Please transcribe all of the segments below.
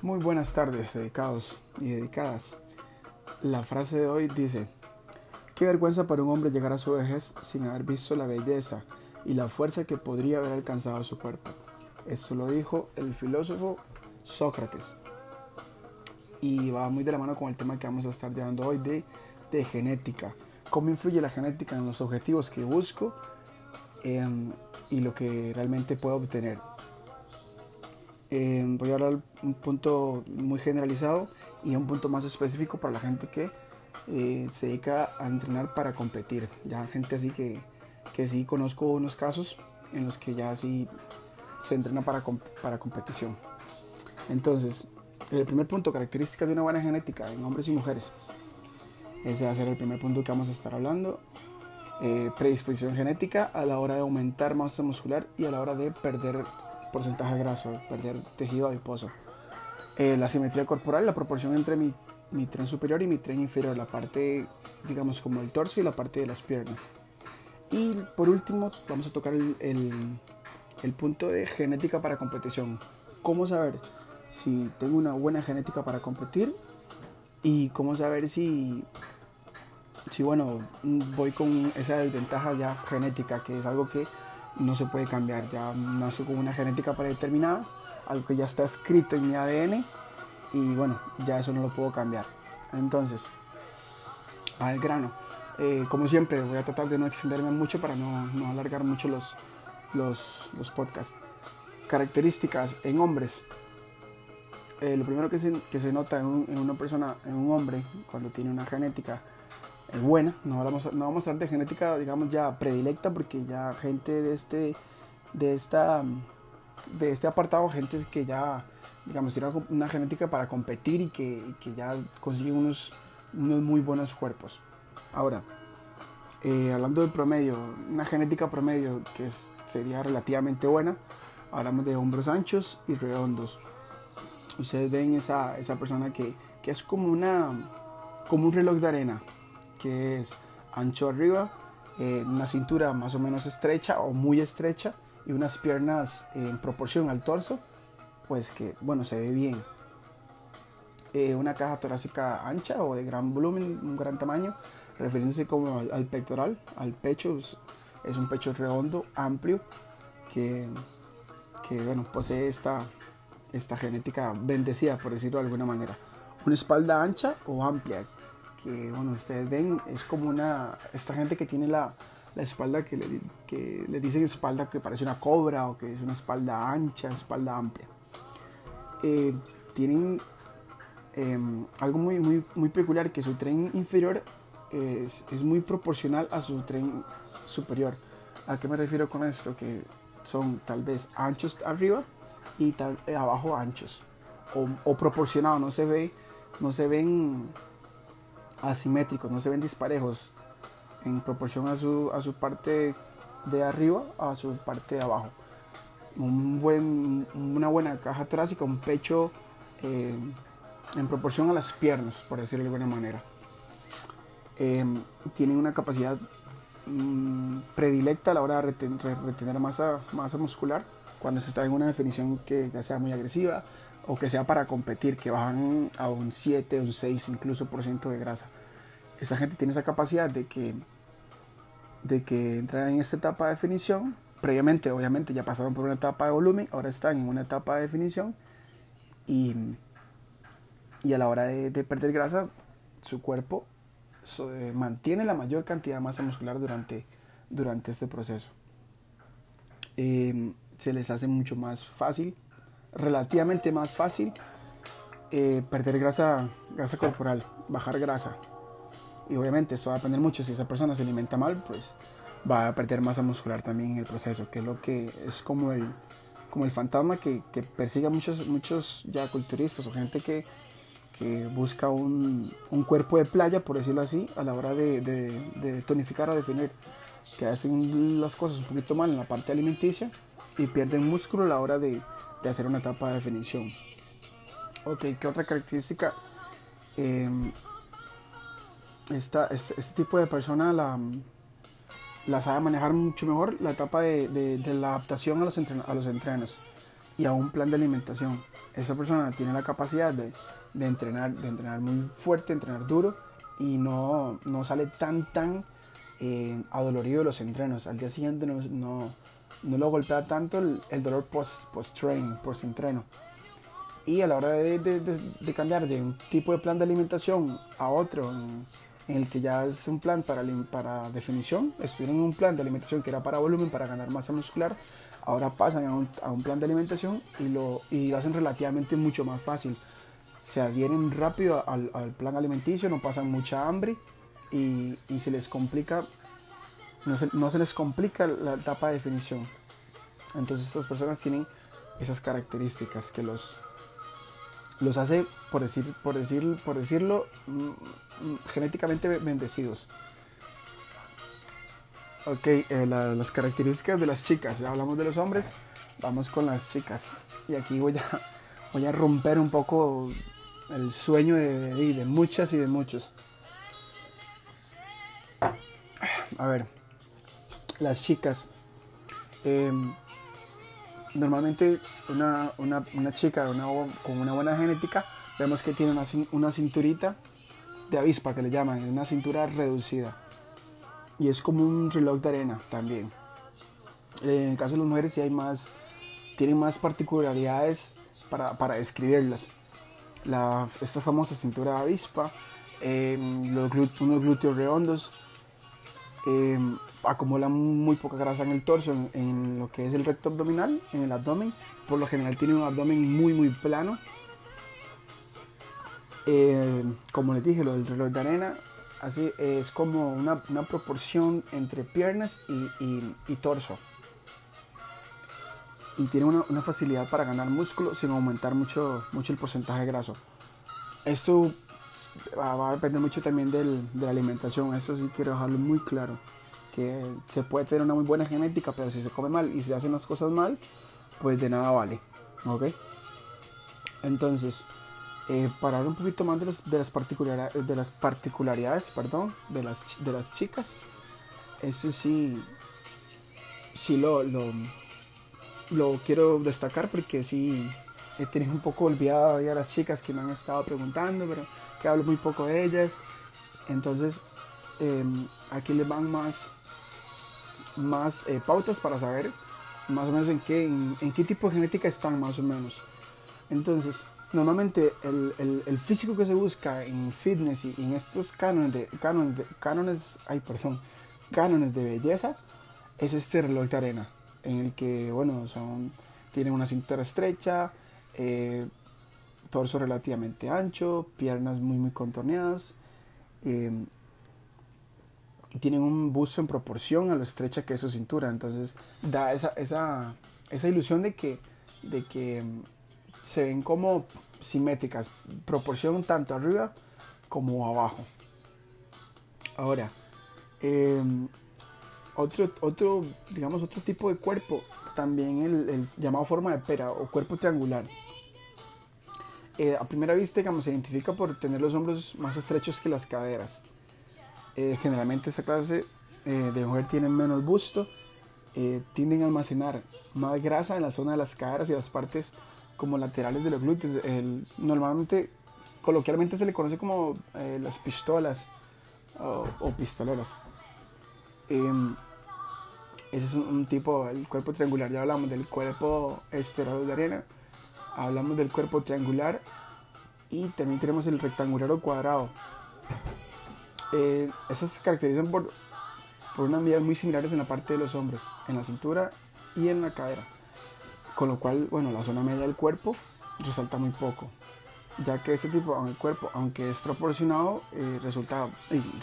Muy buenas tardes, dedicados y dedicadas. La frase de hoy dice, qué vergüenza para un hombre llegar a su vejez sin haber visto la belleza y la fuerza que podría haber alcanzado su cuerpo. Esto lo dijo el filósofo Sócrates. Y va muy de la mano con el tema que vamos a estar llevando hoy de, de genética. Cómo influye la genética en los objetivos que busco em, y lo que realmente puedo obtener. Eh, voy a hablar un punto muy generalizado y un punto más específico para la gente que eh, se dedica a entrenar para competir. Ya gente así que, que sí conozco unos casos en los que ya sí se entrena para, para competición. Entonces, el primer punto, características de una buena genética en hombres y mujeres. Ese va a ser el primer punto que vamos a estar hablando. Eh, predisposición genética a la hora de aumentar masa muscular y a la hora de perder porcentaje graso, perder tejido adiposo. Eh, la simetría corporal, la proporción entre mi, mi, tren superior y mi tren inferior, la parte, digamos, como el torso y la parte de las piernas. Y por último, vamos a tocar el, el, el punto de genética para competición. ¿Cómo saber si tengo una buena genética para competir? Y cómo saber si, si bueno, voy con esa desventaja ya genética, que es algo que no se puede cambiar. Ya nace con una genética predeterminada, algo que ya está escrito en mi ADN y bueno, ya eso no lo puedo cambiar. Entonces, al grano. Eh, como siempre, voy a tratar de no extenderme mucho para no, no alargar mucho los, los, los, podcasts. Características en hombres. Eh, lo primero que se, que se nota en, un, en, una persona, en un hombre, cuando tiene una genética es buena. No vamos, a, no vamos a hablar de genética, digamos, ya predilecta, porque ya gente de este, de esta, de este apartado, gente que ya, digamos, tiene una genética para competir y que, que ya consiguen unos, unos muy buenos cuerpos. Ahora, eh, hablando del promedio, una genética promedio que sería relativamente buena, hablamos de hombros anchos y redondos. Ustedes ven esa, esa persona que, que es como, una, como un reloj de arena, que es ancho arriba, eh, una cintura más o menos estrecha o muy estrecha y unas piernas en proporción al torso, pues que bueno, se ve bien. Eh, una caja torácica ancha o de gran volumen, un gran tamaño, refiriéndose como al, al pectoral, al pecho, es, es, un pecho redondo, amplio, que, que bueno, posee esta, esta genética bendecida, por decirlo de alguna manera. Una espalda ancha o amplia, que bueno, ustedes ven, es como una, esta gente que tiene la, la espalda que le, que le dicen espalda que parece una cobra o que es una espalda ancha, espalda amplia. Eh, tienen eh, algo muy, muy, muy peculiar, que su tren inferior es, es, muy proporcional a su tren superior. ¿A qué me refiero con esto? Que son tal vez anchos arriba y tal, eh, abajo anchos. O, o proporcionado, no se ve, no se ven asimétricos, no se ven disparejos en proporción a su, a su parte de arriba a su parte de abajo. Un buen, una buena caja torácica, un pecho eh, en proporción a las piernas, por decirlo de alguna manera. Eh, tienen una capacidad mmm, predilecta a la hora de retener, retener masa, masa muscular cuando se está en una definición que ya sea muy agresiva o que sea para competir, que bajan a un 7, un 6 incluso por ciento de grasa. Esa gente tiene esa capacidad de que, de que entran en esta etapa de definición. Previamente, obviamente, ya pasaron por una etapa de volumen, ahora están en una etapa de definición y, y a la hora de, de perder grasa, su cuerpo eh, mantiene la mayor cantidad de masa muscular durante, durante este proceso. Eh, se les hace mucho más fácil, relativamente más fácil, eh, perder grasa, grasa corporal, bajar grasa. Y obviamente eso va a depender mucho. Si esa persona se alimenta mal, pues va a perder masa muscular también en el proceso, que es lo que es como el, como el fantasma que, que persigue a muchos, muchos ya culturistas o gente que, que busca un, un, cuerpo de playa, por decirlo así, a la hora de, de, tonificar o definir que hacen las cosas un poquito mal en la parte alimenticia y pierden músculo a la hora de, hacer una etapa de definición. Ok, ¿qué otra característica? Eh, este, tipo de persona la, la, sabe manejar mucho mejor la etapa de, la adaptación a los, entren, a los entrenos y a un plan de alimentación. esa persona tiene la capacidad de, entrenar, de entrenar muy fuerte, entrenar duro y no, no sale tan, tan eh, adolorido de los entrenos. Al día siguiente no, no, lo golpea tanto el, dolor post-train, post-entreno. Y a la hora de, de, cambiar de un tipo de plan de alimentación a otro, en, el que ya es un plan para, para definición, estuvieron en un plan de alimentación que era para volumen, para ganar masa muscular, ahora pasan a un, plan de alimentación y lo, y lo hacen relativamente mucho más fácil. Se adhieren rápido al, al plan alimenticio, no pasan mucha hambre y, y se les complica, no se, no se, les complica la etapa de definición. Entonces estas personas tienen esas características que los, los hace, por, decir, por, decir, por decirlo, mm, mm, genéticamente bendecidos. Ok, eh, las características de las chicas. Ya hablamos de los hombres, vamos con las chicas. Y aquí voy a, voy a romper un poco el sueño de, muchas y de muchos. A ver, las chicas. Em, normalmente una, chica con una buena genética, vemos que tiene una, una cinturita de avispa que le llaman, una cintura reducida y es como un reloj de arena también. En el caso de las mujeres sí hay más, tienen más particularidades para, para describirlas. La, esta famosa cintura avispa, em, los unos glúteos redondos, em, acumulan muy poca grasa en el torso, en, lo que es el recto abdominal, en el abdomen. Por lo general tiene un abdomen muy muy plano. Em, como les dije, lo del reloj de arena Así es como una, proporción entre piernas y, torso. Y tiene una, facilidad para ganar músculo sin aumentar mucho, mucho el porcentaje graso. Esto va, a depender mucho también de la alimentación. Eso sí quiero dejarlo muy claro. Que se puede tener una muy buena genética, pero si se come mal y se hacen las cosas mal, pues de nada vale. ¿Ok? Entonces, eh, para hablar un poquito más de las, de las, particularidades, de las particularidades perdón, de, las, de las chicas, eso sí, sí lo, lo, lo quiero destacar porque sí he tenido un poco olvidado ya las chicas que me han estado preguntando, pero que hablo muy poco de ellas. Entonces, em, aquí les van más, más eh, pautas para saber más o menos en qué, en qué tipo de genética están más o menos. Entonces, normalmente el, el, físico que se busca en fitness y en estos cánones de, cánones, de, cánones, ay, perdón, cánones de belleza es este reloj de arena en el que, bueno, son, tienen una cintura estrecha, eh, torso relativamente ancho, piernas muy muy contorneadas, eh, tienen un busto en proporción a lo estrecha que es su cintura, entonces da esa, esa, esa ilusión de que, de que se ven como simétricas, proporción tanto arriba como abajo. Ahora, em, otro, otro, digamos, otro tipo de cuerpo, también el, llamado forma de pera o cuerpo triangular. Eh, a primera vista, digamos, se identifica por tener los hombros más estrechos que las caderas. Eh, generalmente esta clase eh, de mujer tiene menos busto, tienden a almacenar más grasa en la zona de las caderas y las partes como laterales de los glúteos. normalmente, coloquialmente se le conoce como eh, las pistolas o, pistoleras. Em, ese es un, tipo, el cuerpo triangular. Ya hablamos del cuerpo esterado de arena, hablamos del cuerpo triangular y también tenemos el rectangular o cuadrado. Eh, esos se caracterizan por, por unas medidas muy similares en la parte de los hombros, en la cintura y en la cadera con lo cual, bueno, la zona media del cuerpo resalta muy poco, ya que ese tipo de cuerpo, aunque es proporcionado, eh, resulta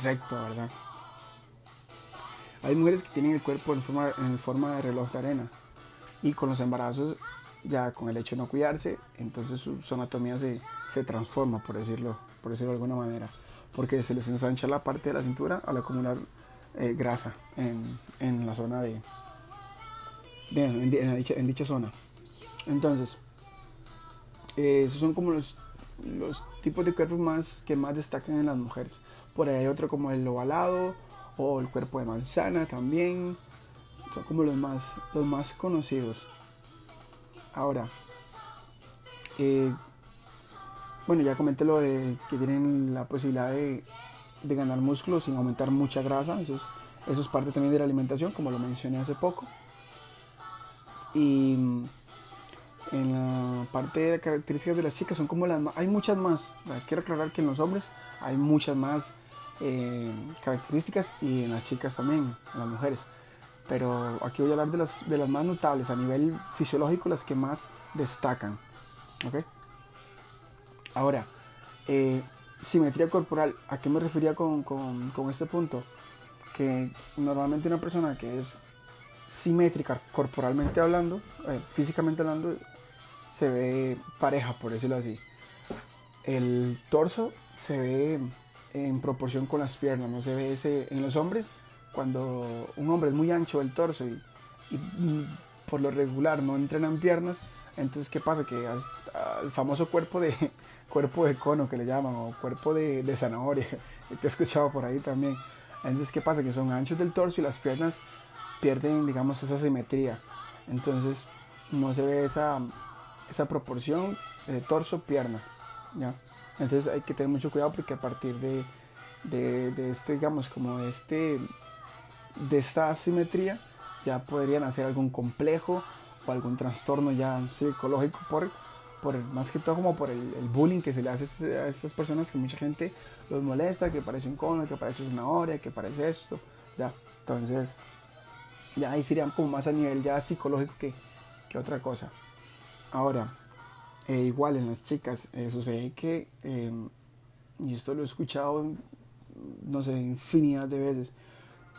recto, ¿verdad? Hay mujeres que tienen el cuerpo en forma, en forma de reloj de arena y con los embarazos, ya con el hecho de no cuidarse, entonces su, anatomía se, se, transforma, por decirlo, por decirlo de alguna manera, porque se les ensancha la parte de la cintura al acumular eh, grasa en, en la zona de, en, dicha, zona. Entonces, eh, esos son como los, los tipos de cuerpos más que más destacan en las mujeres. Por ahí hay otro como el ovalado o el cuerpo de manzana también. Son como los más, los más conocidos. Ahora, Eh, bueno, ya comenté lo de que tienen la posibilidad de, ganar músculo sin aumentar mucha grasa. Eso es, eso es parte también de la alimentación, como lo mencioné hace poco. Y mm, en la parte de características de las chicas son como las más, hay muchas más. Quiero aclarar que en los hombres hay muchas más eh, características y en las chicas también, en las mujeres. Pero aquí voy a hablar de las, de las más notables a nivel fisiológico, las que más destacan. ¿okay? Ahora, eh, simetría corporal, ¿a qué me refería con, este punto? Que normalmente una persona que es simétrica corporalmente hablando, eh, físicamente hablando, se ve pareja, por decirlo así. El torso se ve en proporción con las piernas, no se ve ese en los hombres cuando un hombre es muy ancho el torso y, por lo regular no entrenan piernas, entonces qué pasa que el famoso cuerpo de cuerpo de cono que le llaman, o cuerpo de, de zanahoria, que he escuchado por ahí también. Entonces, ¿qué pasa? Que son anchos del torso y las piernas pierden, digamos, esa simetría. Entonces, no se ve esa, esa proporción de torso-pierna. ¿ya? Entonces, hay que tener mucho cuidado porque a partir de, de, este, digamos, como de, este, de esta asimetría, ya podrían hacer algún complejo o algún trastorno ya psicológico por más que todo como por el, bullying que se le hace a estas personas que mucha gente los molesta, que parece un cono, que parece una hora, que parece esto, ya, entonces ya ahí serían como más a nivel ya psicológico que, que otra cosa. Ahora, eh, igual en las chicas, eh, sucede que, em, y esto lo he escuchado, no sé, infinidad de veces,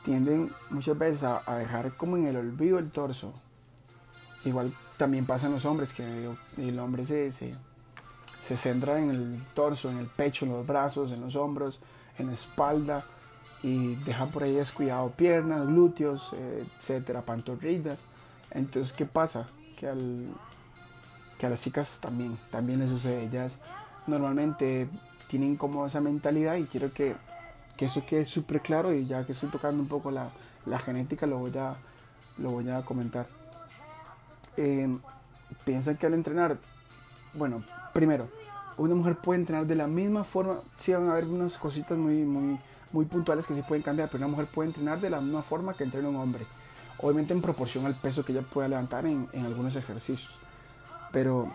tienden muchas veces a, dejar como en el olvido el torso. Igual también pasa en los hombres, que el hombre se, se, se, centra en el torso, en el pecho, en los brazos, en los hombros, en la espalda y deja por ahí descuidado piernas, glúteos, etcétera, pantorrillas. Entonces, ¿qué pasa? Que, al, que a las chicas también, también les sucede. Ellas normalmente tienen como esa mentalidad y quiero que, que eso quede súper claro y ya que estoy tocando un poco la, la genética lo voy a, lo voy a comentar. Em, piensan que al entrenar, bueno, primero, una mujer puede entrenar de la misma forma, sí van a haber unas cositas muy, muy, muy puntuales que sí pueden cambiar, pero una mujer puede entrenar de la misma forma que entrena un hombre, obviamente en proporción al peso que ella pueda levantar en, en algunos ejercicios, pero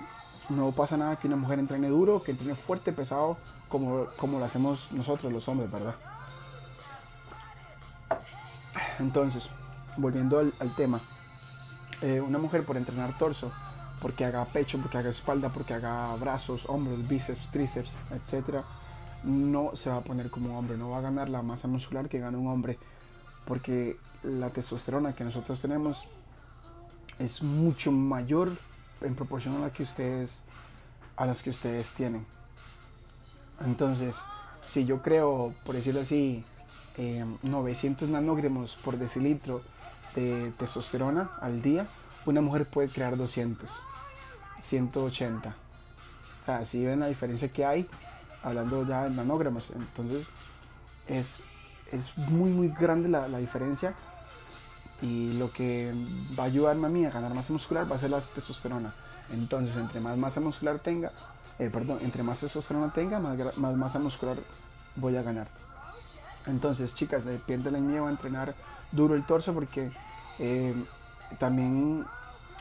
no pasa nada que una mujer entrene duro, que entrene fuerte, pesado, como, como lo hacemos nosotros los hombres, ¿verdad? Entonces, volviendo al, tema, eh, una mujer por entrenar torso, porque haga pecho, porque haga espalda, porque haga brazos, hombros, bíceps, tríceps, etc., no se va a poner como hombre, no va a ganar la masa muscular que gana un hombre, porque la testosterona que nosotros tenemos es mucho mayor en proporción a la que ustedes a las que ustedes tienen. Entonces, si yo creo, por decirlo así, 900 eh, nanogramos por decilitro de testosterona al día, una mujer puede crear 200, 180. O sea, si ven la diferencia que hay, hablando ya en nanógramas. Entonces, es, es muy, muy grande la, la, diferencia. Y lo que va a ayudarme a mí a ganar masa muscular va a ser la testosterona. Entonces, entre más masa muscular tenga, eh, perdón, entre más testosterona tenga, más, más masa muscular voy a ganar. Entonces, chicas, eh, pierden el miedo a entrenar duro el torso porque eh, también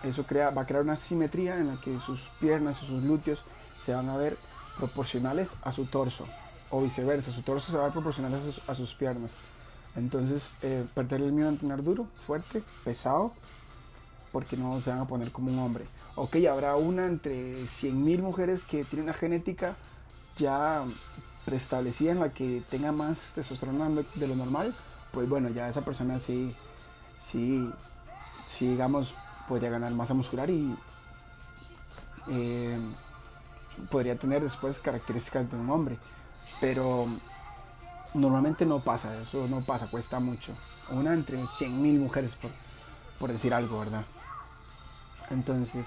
eso crea, va a crear una simetría en la que sus piernas y sus glúteos se van a ver proporcionales a su torso o viceversa, su torso se va a ver proporcional a sus, piernas. Entonces, eh, perder el miedo a entrenar duro, fuerte, pesado, porque no se van a poner como un hombre. Ok, habrá una entre 100.000 mujeres que tiene una genética ya preestablecida en la que tenga más testosterona de lo normal, pues bueno, ya esa persona sí, sí, sí digamos, podría ganar masa muscular y eh, podría tener después características de un hombre. Pero normalmente no pasa, eso no pasa, cuesta mucho. Una entre 100.000 mujeres, por, por decir algo, ¿verdad? Entonces,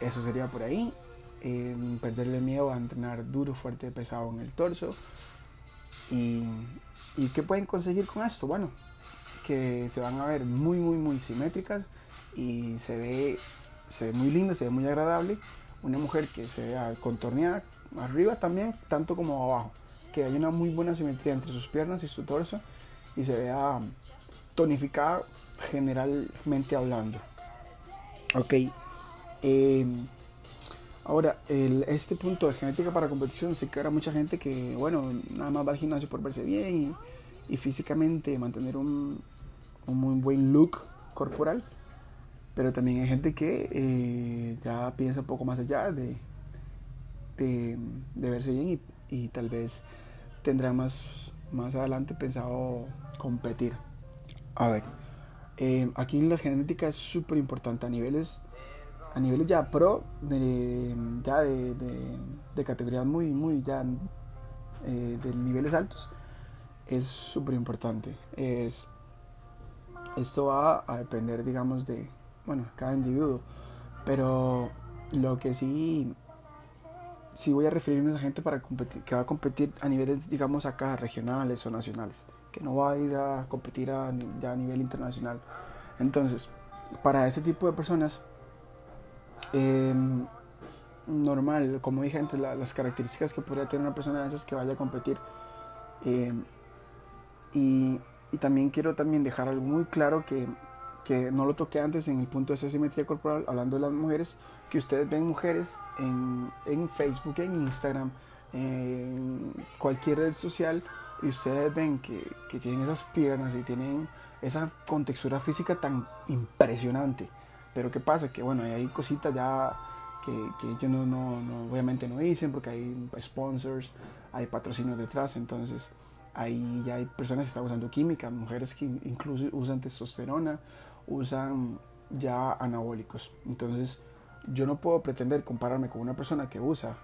eso sería por ahí perderle miedo a entrenar duro, fuerte, pesado en el torso. Y, ¿Y qué pueden conseguir con esto? Bueno, que se van a ver muy, muy, muy simétricas y se ve, se ve muy lindo, se ve muy agradable. Una mujer que se vea contorneada arriba también, tanto como abajo, que haya una muy buena simetría entre sus piernas y su torso y se vea tonificada generalmente hablando. Ok. Eh, ahora, este punto de genética para competición, sé que habrá mucha gente que, bueno, nada más va al gimnasio por verse bien y, físicamente mantener un, un, muy buen look corporal. Pero también hay gente que eh, ya piensa un poco más allá de, de, verse bien y, tal vez tendrá más, más adelante pensado competir. A ver, eh, aquí la genética es súper importante a niveles a niveles ya pro de, ya de, de, categorías muy muy ya eh, de niveles altos. Es súper importante. Es esto va a depender digamos de bueno cada individuo pero lo que sí sí voy a referirme a la gente para competir que va a competir a niveles digamos acá regionales o nacionales que no va a ir a competir a, ya a nivel internacional entonces para ese tipo de personas Em, normal, como dije antes, las características que podría tener una persona de esas que vaya a competir. Em, y, y, también quiero también dejar algo muy claro que, que, no lo toqué antes en el punto de esa simetría corporal, hablando de las mujeres, que ustedes ven mujeres en, en Facebook, en Instagram, en cualquier red social, y ustedes ven que, que tienen esas piernas y tienen esa contextura física tan impresionante pero ¿qué pasa? Que bueno, hay cositas ya que, que ellos no, no, obviamente no dicen porque hay sponsors, hay patrocinios detrás, entonces ahí ya hay personas que están usando química, mujeres que incluso usan testosterona, usan ya anabólicos. Entonces yo no puedo pretender compararme con una persona que usa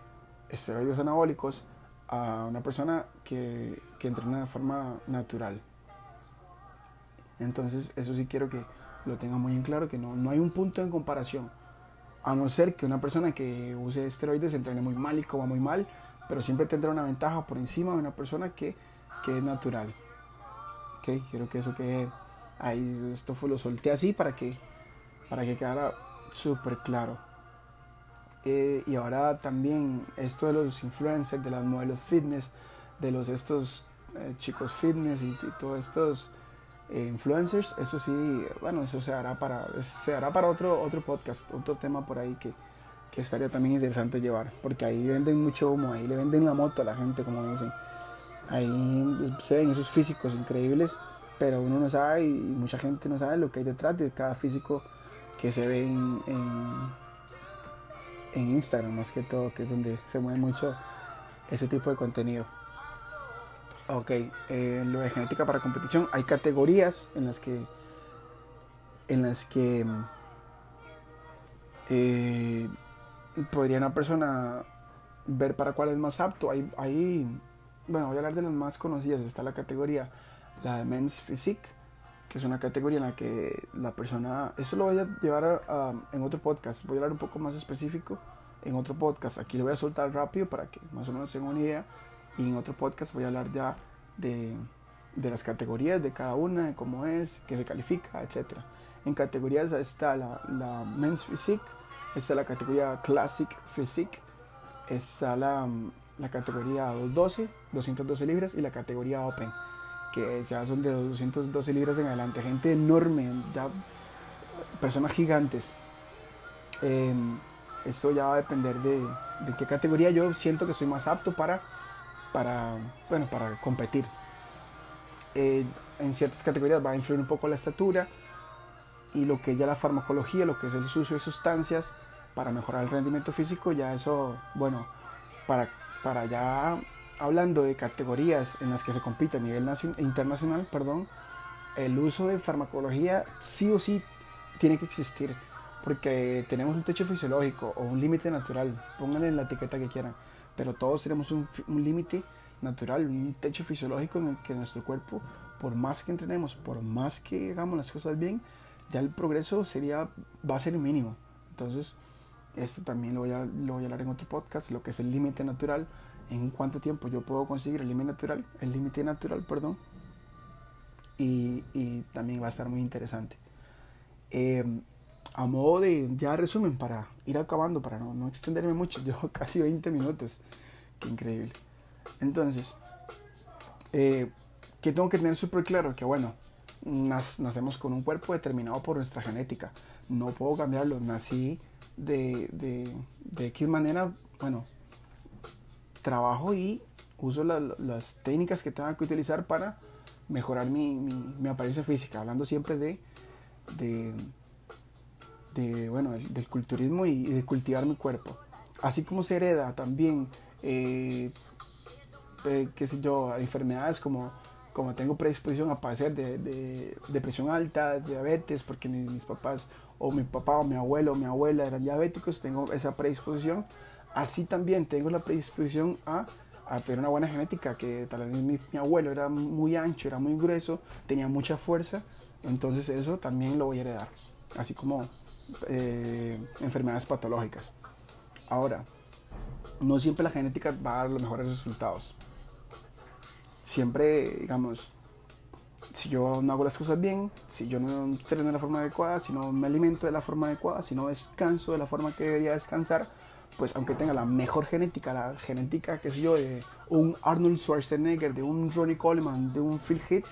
esteroides anabólicos a una persona que, que entrena de forma natural. Entonces eso sí quiero que lo tenga muy en claro, que no, no hay un punto en comparación. A no ser que una persona que use esteroides entrene muy mal y coma muy mal, pero siempre tendrá una ventaja por encima de una persona que, que es natural. ¿Ok? Quiero que eso quede ahí, esto fue, lo solté así para que, para que quedara súper claro. Eh, y ahora también esto de los influencers, de las modelos fitness, de los estos eh, chicos fitness y, todos estos eh, influencers, eso sí, bueno, eso se hará para, se hará para otro, otro podcast, otro tema por ahí que, que estaría también interesante llevar, porque ahí venden mucho humo, ahí le venden la moto a la gente, como dicen. Ahí se ven esos físicos increíbles, pero uno no sabe y mucha gente no sabe lo que hay detrás de cada físico que se ve en, en Instagram, más que todo, que es donde se mueve mucho ese tipo de contenido. Ok, en lo de genética para competición hay categorías en las que en las que eh, podría una persona ver para cuál es más apto. Hay, hay, bueno, voy a hablar de las más conocidas. Está la categoría, la de Men's Physique, que es una categoría en la que la persona, eso lo voy a llevar en otro podcast, voy a hablar un poco más específico en otro podcast. Aquí lo voy a soltar rápido para que más o menos tengan una idea y en otro podcast voy a hablar ya de, de las categorías de cada una, de cómo es, qué se califica, etc. En categorías está la, Men's Physique, está la categoría Classic Physique, está la, la categoría 212, 212 libras y la categoría Open, que ya son de 212 libras en adelante, gente enorme, ya personas gigantes. Eh, eso ya va a depender de, de qué categoría yo siento que soy más apto para para, bueno, para competir. Eh, en ciertas categorías va a influir un poco la estatura y lo que ya la farmacología, lo que es el uso de sustancias para mejorar el rendimiento físico, ya eso, bueno, para, para ya hablando de categorías en las que se compite a nivel internacional, perdón, el uso de farmacología sí o sí tiene que existir, porque tenemos un techo fisiológico o un límite natural, pónganle la etiqueta que quieran pero todos tenemos un, límite natural, un techo fisiológico en el que nuestro cuerpo, por más que entrenemos, por más que hagamos las cosas bien, ya el progreso sería, va a ser mínimo. Entonces, esto también lo voy a, lo voy a hablar en otro podcast, lo que es el límite natural, en cuánto tiempo yo puedo conseguir el límite natural, el límite natural, perdón, y, también va a estar muy interesante. Eh, a modo de ya resumen para ir acabando, para no, no extenderme mucho, llevo casi 20 minutos, qué increíble. Entonces, eh, que tengo que tener súper claro que bueno, nacemos con un cuerpo determinado por nuestra genética, no puedo cambiarlo, nací de, de, de qué manera, bueno, trabajo y uso las técnicas que tengo que utilizar para mejorar mi, mi, apariencia física, hablando siempre de, de, de bueno, del, culturismo y, de cultivar mi cuerpo. Así como se hereda también, eh, eh, qué sé yo, enfermedades como, como tengo predisposición a padecer de, de depresión alta, diabetes, porque mis papás o mi papá o mi abuelo o mi abuela eran diabéticos, tengo esa predisposición. Así también tengo la predisposición a, tener una buena genética, que tal vez mi, abuelo era muy ancho, era muy grueso, tenía mucha fuerza, entonces eso también lo voy a heredar, así como eh, enfermedades patológicas. Ahora, no siempre la genética va a dar los mejores resultados. Siempre, digamos, si yo no hago las cosas bien, si yo no entreno de la forma adecuada, si no me alimento de la forma adecuada, si no descanso de la forma que debería descansar, pues aunque tenga la mejor genética, la genética, que sé yo, de un Arnold Schwarzenegger, de un Ronnie Coleman, de un Phil Heath,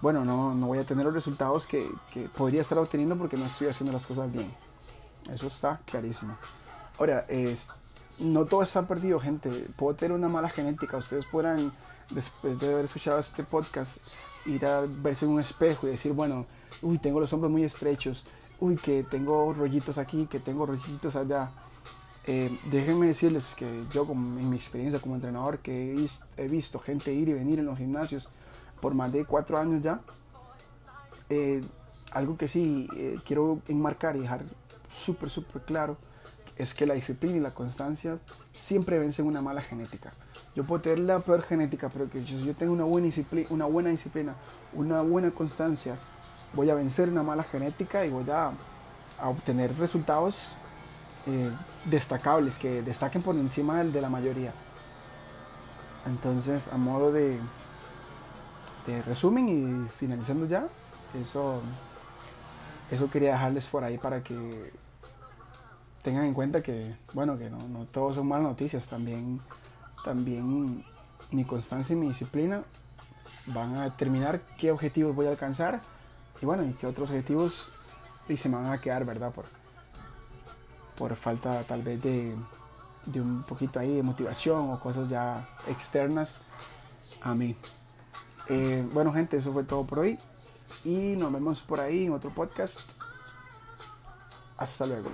bueno, no, no voy a tener los resultados que, que, podría estar obteniendo porque no estoy haciendo las cosas bien. Eso está clarísimo. Ahora, es, no todo está perdido, gente. Puedo tener una mala genética. Ustedes podrán, después de haber escuchado este podcast, ir a verse en un espejo y decir, bueno, uy, tengo los hombros muy estrechos, uy, que tengo rollitos aquí, que tengo rollitos allá. Eh, déjenme decirles que yo, en mi experiencia como entrenador, que he visto, gente ir y venir en los gimnasios por más de cuatro años ya, eh, algo que sí eh, quiero enmarcar y dejar súper, súper claro es que la disciplina y la constancia siempre vencen una mala genética. Yo puedo tener la peor genética, pero que si yo tengo una buena disciplina, una buena, disciplina, una buena constancia, voy a vencer una mala genética y voy a, obtener resultados eh, destacables, que destaquen por encima del de la mayoría. Entonces, a modo de, resumen y finalizando ya, eso, eso quería dejarles por ahí para que tengan en cuenta que, bueno, que no, no todos son malas noticias, también, también mi constancia y mi disciplina van a determinar qué objetivos voy a alcanzar y bueno, y qué otros objetivos y se me van a quedar, ¿verdad? Por, por falta tal vez de, de un poquito ahí de motivación o cosas ya externas a mí. Eh, bueno gente, eso fue todo por hoy y nos vemos por ahí en otro podcast. Hasta luego.